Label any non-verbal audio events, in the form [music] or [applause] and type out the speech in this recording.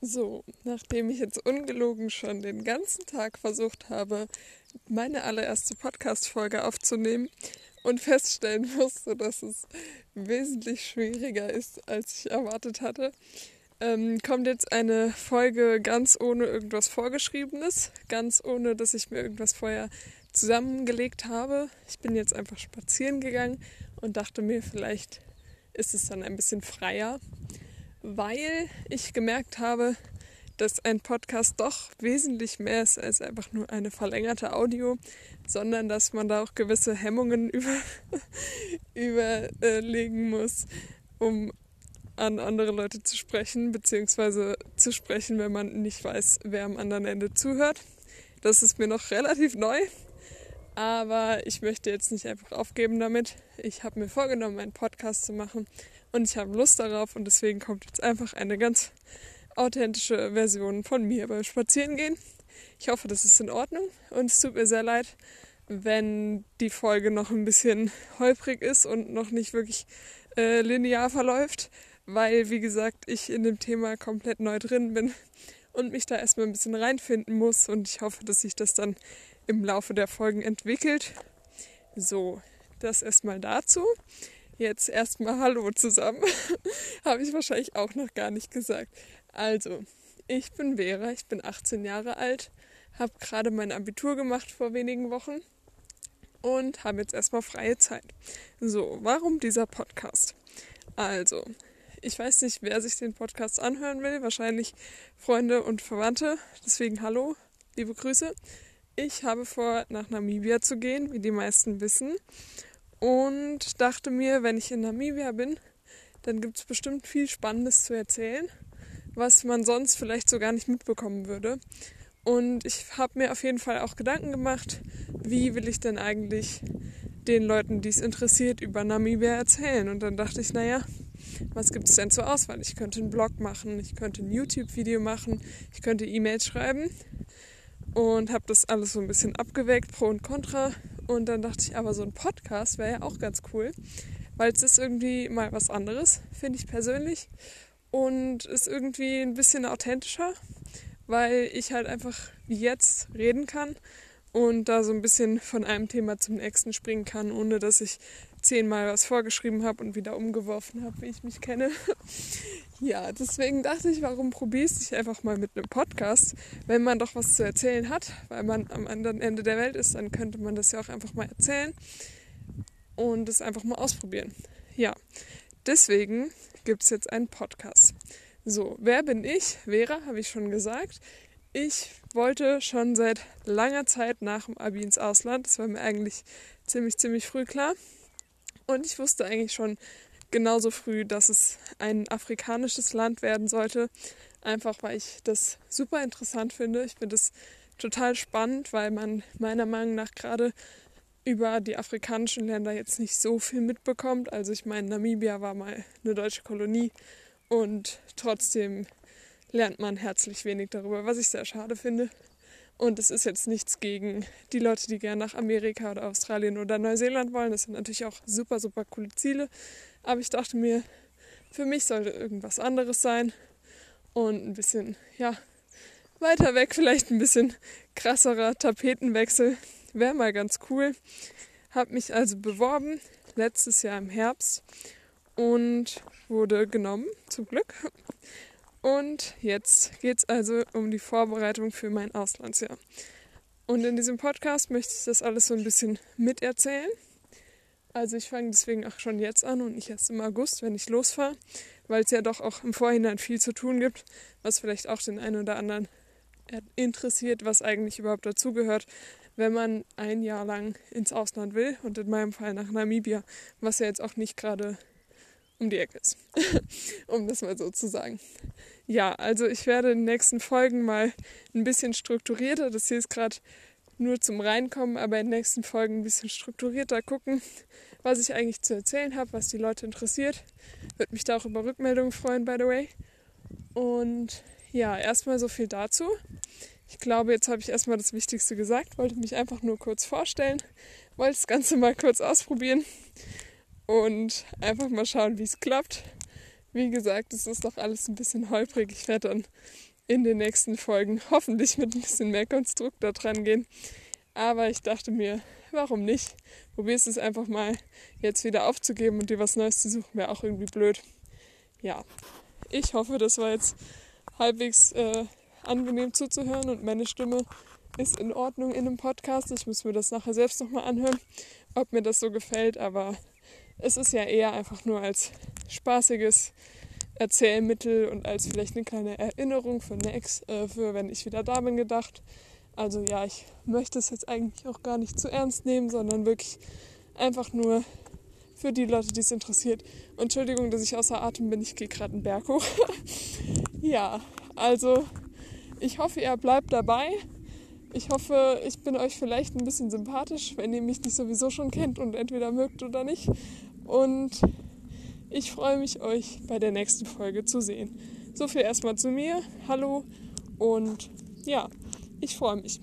So, nachdem ich jetzt ungelogen schon den ganzen Tag versucht habe, meine allererste Podcast-Folge aufzunehmen und feststellen [laughs] musste, dass es wesentlich schwieriger ist, als ich erwartet hatte, ähm, kommt jetzt eine Folge ganz ohne irgendwas Vorgeschriebenes, ganz ohne, dass ich mir irgendwas vorher zusammengelegt habe. Ich bin jetzt einfach spazieren gegangen und dachte mir, vielleicht ist es dann ein bisschen freier weil ich gemerkt habe, dass ein Podcast doch wesentlich mehr ist als einfach nur eine verlängerte Audio, sondern dass man da auch gewisse Hemmungen [laughs] über, überlegen muss, um an andere Leute zu sprechen, beziehungsweise zu sprechen, wenn man nicht weiß, wer am anderen Ende zuhört. Das ist mir noch [laughs] relativ neu, aber ich möchte jetzt nicht einfach aufgeben damit. Ich habe mir vorgenommen, einen Podcast zu machen und ich habe Lust darauf und deswegen kommt jetzt einfach eine ganz authentische Version von mir beim Spazierengehen. Ich hoffe, das ist in Ordnung und es tut mir sehr leid, wenn die Folge noch ein bisschen holprig ist und noch nicht wirklich äh, linear verläuft, weil, wie gesagt, ich in dem Thema komplett neu drin bin und mich da erstmal ein bisschen reinfinden muss und ich hoffe, dass sich das dann im Laufe der Folgen entwickelt. So, das erstmal dazu. Jetzt erstmal Hallo zusammen. [laughs] Habe ich wahrscheinlich auch noch gar nicht gesagt. Also, ich bin Vera, ich bin 18 Jahre alt, habe gerade mein Abitur gemacht vor wenigen Wochen und habe jetzt erstmal freie Zeit. So, warum dieser Podcast? Also, ich weiß nicht, wer sich den Podcast anhören will. Wahrscheinlich Freunde und Verwandte. Deswegen hallo, liebe Grüße. Ich habe vor, nach Namibia zu gehen, wie die meisten wissen und dachte mir, wenn ich in Namibia bin, dann gibt es bestimmt viel Spannendes zu erzählen, was man sonst vielleicht so gar nicht mitbekommen würde. Und ich habe mir auf jeden Fall auch Gedanken gemacht, wie will ich denn eigentlich den Leuten, die es interessiert, über Namibia erzählen. Und dann dachte ich, naja, was gibt es denn zur Auswahl? Ich könnte einen Blog machen, ich könnte ein YouTube-Video machen, ich könnte E-Mails schreiben und habe das alles so ein bisschen abgewägt, pro und contra. Und dann dachte ich, aber so ein Podcast wäre ja auch ganz cool, weil es ist irgendwie mal was anderes, finde ich persönlich. Und ist irgendwie ein bisschen authentischer, weil ich halt einfach wie jetzt reden kann und da so ein bisschen von einem Thema zum nächsten springen kann, ohne dass ich zehnmal was vorgeschrieben habe und wieder umgeworfen habe, wie ich mich kenne. [laughs] ja, deswegen dachte ich, warum probierst du dich einfach mal mit einem Podcast, wenn man doch was zu erzählen hat, weil man am anderen Ende der Welt ist, dann könnte man das ja auch einfach mal erzählen und es einfach mal ausprobieren. Ja, deswegen gibt es jetzt einen Podcast. So, wer bin ich? Vera, habe ich schon gesagt. Ich wollte schon seit langer Zeit nach dem Abi ins Ausland. Das war mir eigentlich ziemlich, ziemlich früh klar. Und ich wusste eigentlich schon genauso früh, dass es ein afrikanisches Land werden sollte. Einfach weil ich das super interessant finde. Ich finde es total spannend, weil man meiner Meinung nach gerade über die afrikanischen Länder jetzt nicht so viel mitbekommt. Also ich meine, Namibia war mal eine deutsche Kolonie und trotzdem lernt man herzlich wenig darüber, was ich sehr schade finde. Und es ist jetzt nichts gegen die Leute, die gerne nach Amerika oder Australien oder Neuseeland wollen. Das sind natürlich auch super, super coole Ziele. Aber ich dachte mir, für mich sollte irgendwas anderes sein. Und ein bisschen, ja, weiter weg, vielleicht ein bisschen krasserer Tapetenwechsel. Wäre mal ganz cool. Hab mich also beworben, letztes Jahr im Herbst. Und wurde genommen, zum Glück. Und jetzt geht es also um die Vorbereitung für mein Auslandsjahr. Und in diesem Podcast möchte ich das alles so ein bisschen miterzählen. Also ich fange deswegen auch schon jetzt an und nicht erst im August, wenn ich losfahre, weil es ja doch auch im Vorhinein viel zu tun gibt, was vielleicht auch den einen oder anderen interessiert, was eigentlich überhaupt dazugehört, wenn man ein Jahr lang ins Ausland will und in meinem Fall nach Namibia, was ja jetzt auch nicht gerade um die Ecke ist. [laughs] um das mal so zu sagen. Ja, also ich werde in den nächsten Folgen mal ein bisschen strukturierter, das hier ist gerade nur zum Reinkommen, aber in den nächsten Folgen ein bisschen strukturierter gucken, was ich eigentlich zu erzählen habe, was die Leute interessiert. Würde mich da auch über Rückmeldungen freuen, by the way. Und ja, erstmal so viel dazu. Ich glaube, jetzt habe ich erstmal das Wichtigste gesagt, wollte mich einfach nur kurz vorstellen, wollte das Ganze mal kurz ausprobieren und einfach mal schauen, wie es klappt. Wie gesagt, es ist doch alles ein bisschen holprig. Ich werde dann in den nächsten Folgen hoffentlich mit ein bisschen mehr Konstrukt da dran gehen. Aber ich dachte mir, warum nicht? Probierst es einfach mal jetzt wieder aufzugeben und dir was Neues zu suchen, wäre auch irgendwie blöd. Ja, ich hoffe, das war jetzt halbwegs äh, angenehm zuzuhören und meine Stimme ist in Ordnung in einem Podcast. Ich muss mir das nachher selbst nochmal anhören, ob mir das so gefällt, aber es ist ja eher einfach nur als spaßiges Erzählmittel und als vielleicht eine kleine Erinnerung für Next, äh, für wenn ich wieder da bin, gedacht. Also ja, ich möchte es jetzt eigentlich auch gar nicht zu ernst nehmen, sondern wirklich einfach nur für die Leute, die es interessiert. Entschuldigung, dass ich außer Atem bin, ich gehe gerade einen Berg hoch. [laughs] ja, also ich hoffe, ihr bleibt dabei. Ich hoffe, ich bin euch vielleicht ein bisschen sympathisch, wenn ihr mich nicht sowieso schon kennt und entweder mögt oder nicht. Und ich freue mich, euch bei der nächsten Folge zu sehen. So viel erstmal zu mir. Hallo und ja, ich freue mich.